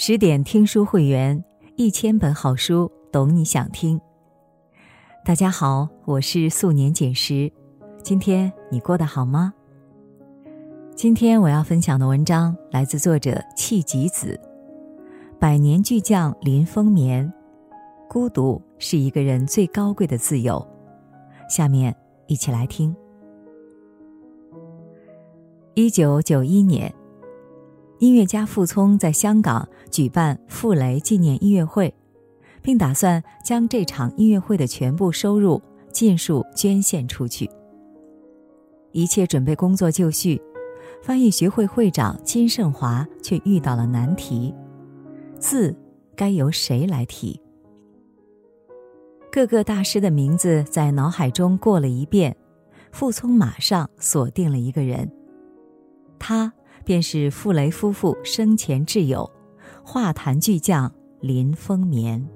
十点听书会员，一千本好书，懂你想听。大家好，我是素年锦时，今天你过得好吗？今天我要分享的文章来自作者弃吉子，百年巨匠林风眠。孤独是一个人最高贵的自由。下面一起来听。一九九一年。音乐家傅聪在香港举办傅雷纪念音乐会，并打算将这场音乐会的全部收入尽数捐献出去。一切准备工作就绪，翻译学会会长金盛华却遇到了难题：字该由谁来提？各个大师的名字在脑海中过了一遍，傅聪马上锁定了一个人，他。便是傅雷夫妇生前挚友，画坛巨匠林风眠。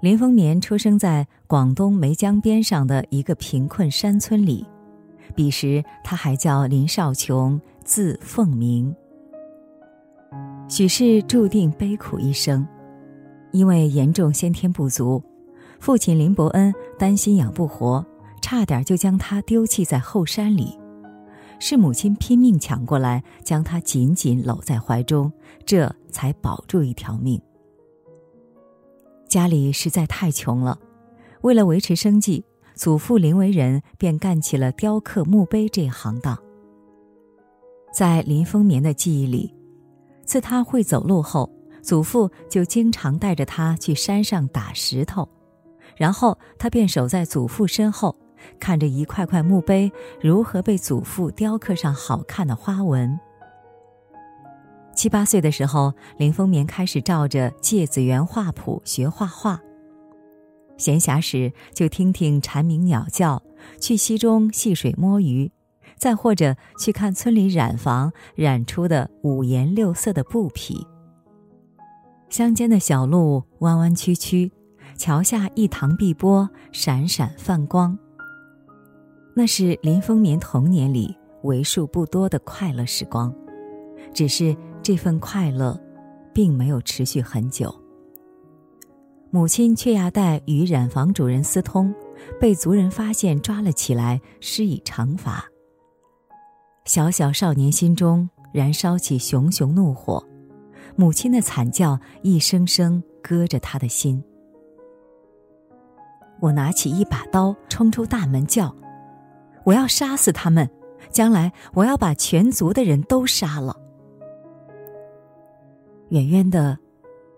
林风眠出生在广东梅江边上的一个贫困山村里，彼时他还叫林少琼，字凤鸣。许是注定悲苦一生，因为严重先天不足，父亲林伯恩担心养不活，差点就将他丢弃在后山里。是母亲拼命抢过来，将他紧紧搂在怀中，这才保住一条命。家里实在太穷了，为了维持生计，祖父林为人便干起了雕刻墓碑这行当。在林风眠的记忆里，自他会走路后，祖父就经常带着他去山上打石头，然后他便守在祖父身后。看着一块块墓碑如何被祖父雕刻上好看的花纹。七八岁的时候，林风眠开始照着《芥子园画谱》学画画。闲暇时就听听蝉鸣鸟叫，去溪中戏水摸鱼，再或者去看村里染坊染出的五颜六色的布匹。乡间的小路弯弯曲曲，桥下一塘碧波闪闪泛光。那是林风眠童年里为数不多的快乐时光，只是这份快乐，并没有持续很久。母亲却要带与染坊主人私通，被族人发现抓了起来，施以惩罚。小小少年心中燃烧起熊熊怒火，母亲的惨叫一声声割着他的心。我拿起一把刀，冲出大门叫。我要杀死他们，将来我要把全族的人都杀了。远远的，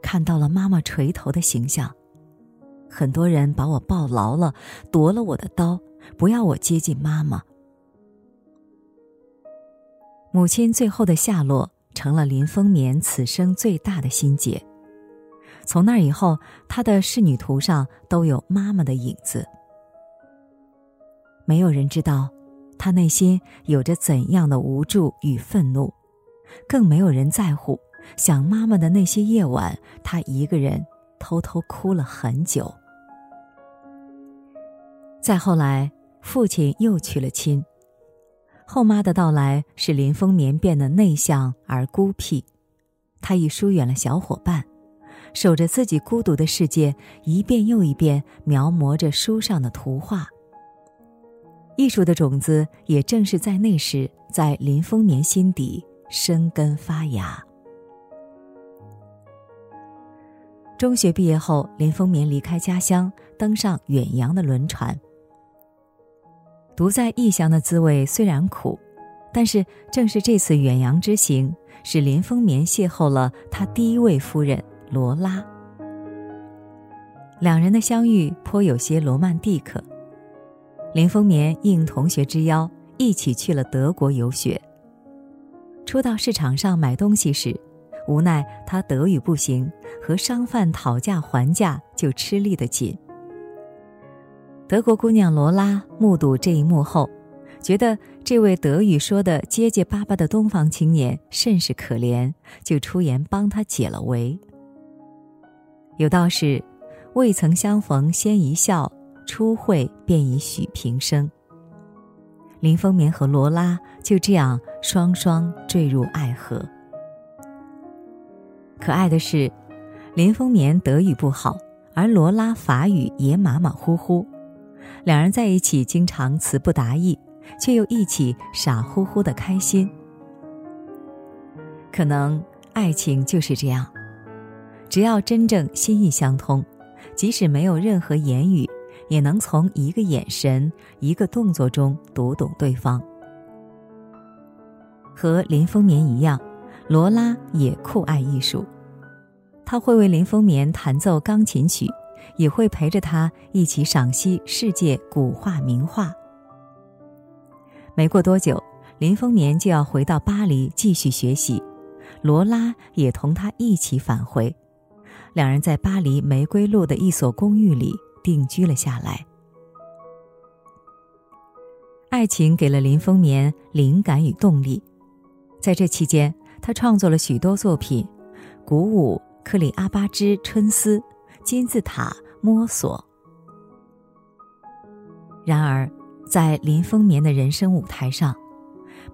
看到了妈妈垂头的形象，很多人把我抱牢了，夺了我的刀，不要我接近妈妈。母亲最后的下落，成了林风眠此生最大的心结。从那以后，他的仕女图上都有妈妈的影子。没有人知道，他内心有着怎样的无助与愤怒，更没有人在乎想妈妈的那些夜晚，他一个人偷偷哭了很久。再后来，父亲又娶了亲，后妈的到来使林风眠变得内向而孤僻，他已疏远了小伙伴，守着自己孤独的世界，一遍又一遍描摹着书上的图画。艺术的种子也正是在那时，在林风眠心底生根发芽。中学毕业后，林风眠离开家乡，登上远洋的轮船。独在异乡的滋味虽然苦，但是正是这次远洋之行，使林风眠邂逅了他第一位夫人罗拉。两人的相遇颇有些罗曼蒂克。林风眠应同学之邀，一起去了德国游学。初到市场上买东西时，无奈他德语不行，和商贩讨价还价就吃力的紧。德国姑娘罗拉目睹这一幕后，觉得这位德语说的结结巴巴的东方青年甚是可怜，就出言帮他解了围。有道是：“未曾相逢先一笑。”初会便已许平生。林风眠和罗拉就这样双双坠入爱河。可爱的是，林风眠德语不好，而罗拉法语也马马虎虎，两人在一起经常词不达意，却又一起傻乎乎的开心。可能爱情就是这样，只要真正心意相通，即使没有任何言语，也能从一个眼神、一个动作中读懂对方。和林风眠一样。罗拉也酷爱艺术，他会为林风眠弹奏钢琴曲，也会陪着他一起赏析世界古画名画。没过多久，林风眠就要回到巴黎继续学习，罗拉也同他一起返回，两人在巴黎玫瑰路的一所公寓里定居了下来。爱情给了林风眠灵感与动力，在这期间。他创作了许多作品，《鼓舞》《克里阿巴之春思》《金字塔》《摸索》。然而，在林风眠的人生舞台上，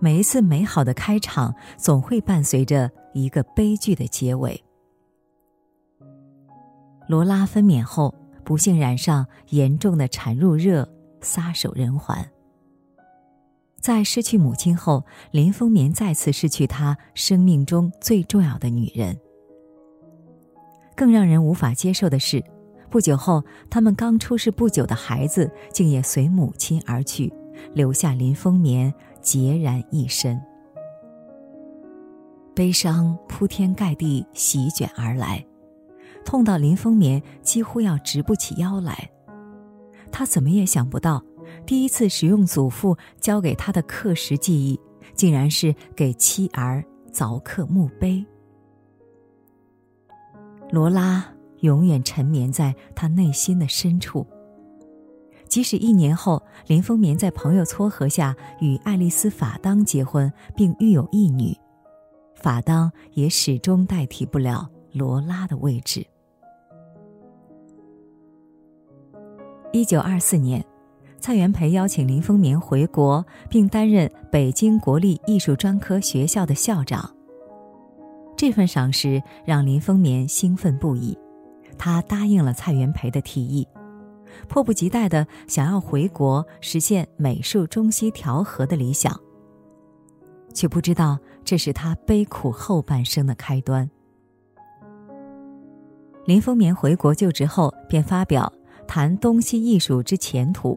每一次美好的开场总会伴随着一个悲剧的结尾。罗拉分娩后，不幸染上严重的产褥热，撒手人寰。在失去母亲后，林风眠再次失去他生命中最重要的女人。更让人无法接受的是，不久后，他们刚出世不久的孩子竟也随母亲而去，留下林风眠孑然一身。悲伤铺天盖地席卷而来，痛到林风眠几乎要直不起腰来。他怎么也想不到。第一次使用祖父教给他的刻石记忆，竟然是给妻儿凿刻墓碑。罗拉永远沉眠在他内心的深处。即使一年后林风眠在朋友撮合下与爱丽丝·法当结婚，并育有一女，法当也始终代替不了罗拉的位置。一九二四年。蔡元培邀请林风眠回国，并担任北京国立艺术专科学校的校长。这份赏识让林风眠兴奋不已，他答应了蔡元培的提议，迫不及待的想要回国实现美术中西调和的理想。却不知道这是他悲苦后半生的开端。林风眠回国就职后，便发表《谈东西艺术之前途》。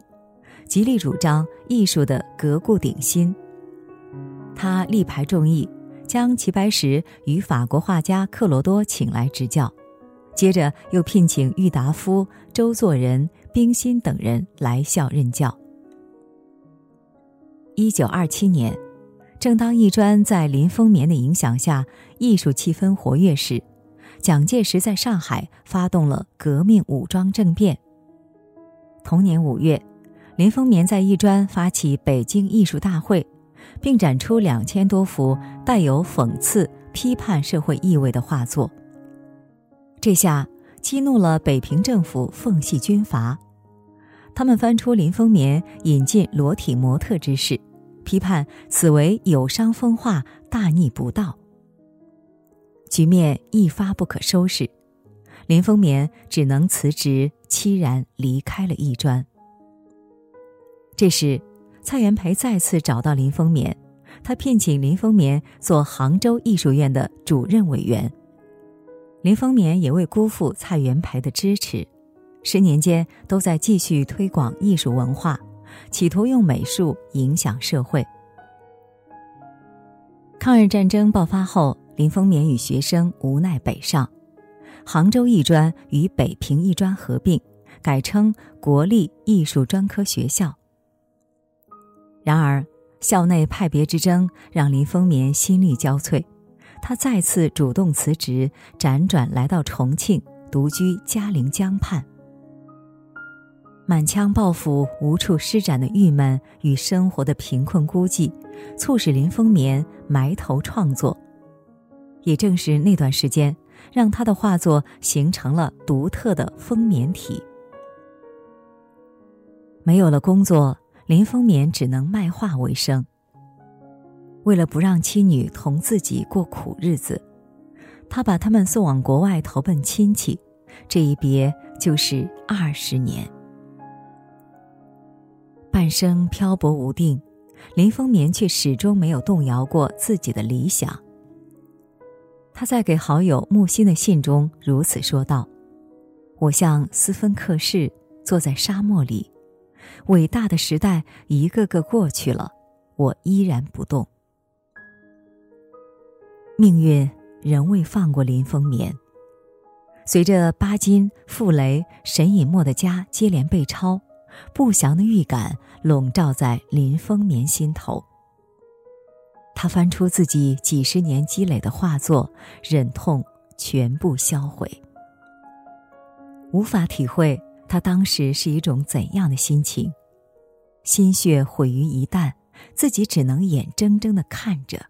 极力主张艺术的革故鼎新。他力排众议，将齐白石与法国画家克罗多请来执教，接着又聘请郁达夫、周作人、冰心等人来校任教。一九二七年，正当艺专在林风眠的影响下，艺术气氛活跃时，蒋介石在上海发动了革命武装政变。同年五月。林风眠在艺专发起北京艺术大会，并展出两千多幅带有讽刺、批判社会意味的画作。这下激怒了北平政府奉系军阀，他们翻出林风眠引进裸体模特之事，批判此为有伤风化、大逆不道。局面一发不可收拾，林风眠只能辞职，凄然离开了艺专。这时，蔡元培再次找到林风眠，他聘请林风眠做杭州艺术院的主任委员。林风眠也未辜负蔡元培的支持，十年间都在继续推广艺术文化，企图用美术影响社会。抗日战争爆发后，林风眠与学生无奈北上，杭州艺专与北平艺专合并，改称国立艺术专科学校。然而，校内派别之争让林风眠心力交瘁，他再次主动辞职，辗转来到重庆，独居嘉陵江畔。满腔抱负无处施展的郁闷与生活的贫困孤寂，促使林风眠埋头创作。也正是那段时间，让他的画作形成了独特的丰棉体。没有了工作。林风眠只能卖画为生。为了不让妻女同自己过苦日子，他把他们送往国外投奔亲戚，这一别就是二十年。半生漂泊无定，林风眠却始终没有动摇过自己的理想。他在给好友木心的信中如此说道：“我像斯芬克士坐在沙漠里，伟大的时代一个个过去了，我依然不动。命运仍未放过林风眠。随着巴金、傅雷、沈尹默的家接连被抄。”不祥的预感笼罩在林风眠心头。他翻出自己几十年积累的画作，忍痛全部销毁。无法体会他当时是一种怎样的心情，心血毁于一旦，自己只能眼睁睁的看着。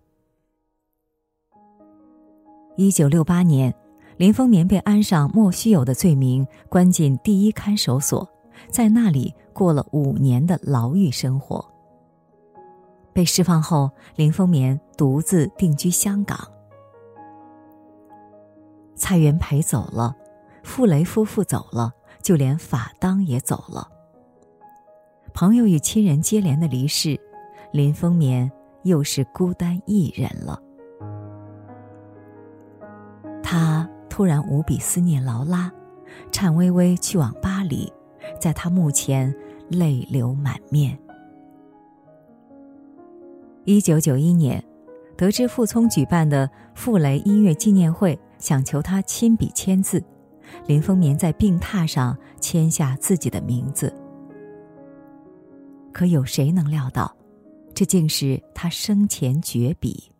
一九六八年，林风眠被安上莫须有的罪名，关进第一看守所。在那里过了五年的牢狱生活。被释放后，林风眠独自定居香港。蔡元培走了，傅雷夫妇走了，就连法当也走了。朋友与亲人接连的离世，林风眠又是孤单一人了。他突然无比思念劳拉，颤巍巍去往巴黎。在他墓前，泪流满面。一九九一年，得知傅聪举办的傅雷音乐纪念会，想求他亲笔签字，林风眠在病榻上签下自己的名字。可有谁能料到，这竟是他生前绝笔。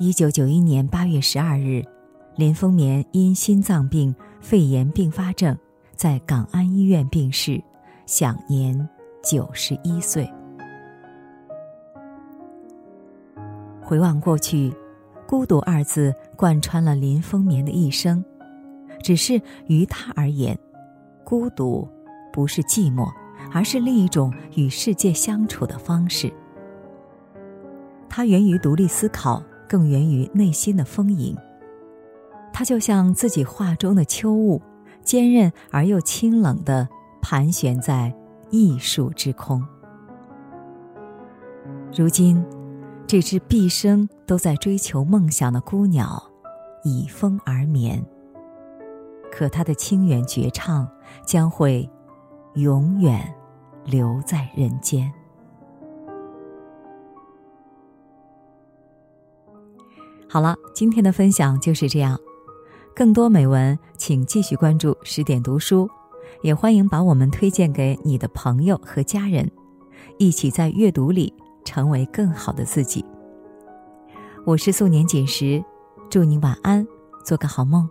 一九九一年八月十二日，林风眠因心脏病。肺炎并发症，在港安医院病逝，享年九十一岁。回望过去，孤独二字贯穿了林风眠的一生。只是于他而言，孤独不是寂寞，而是另一种与世界相处的方式。它源于独立思考，更源于内心的丰盈。它就像自己画中的秋雾，坚韧而又清冷的盘旋在艺术之空。如今，这只毕生都在追求梦想的孤鸟，倚风而眠。可它的清远绝唱将会永远留在人间。好了，今天的分享就是这样。更多美文，请继续关注十点读书，也欢迎把我们推荐给你的朋友和家人，一起在阅读里成为更好的自己。我是素年锦时，祝你晚安，做个好梦。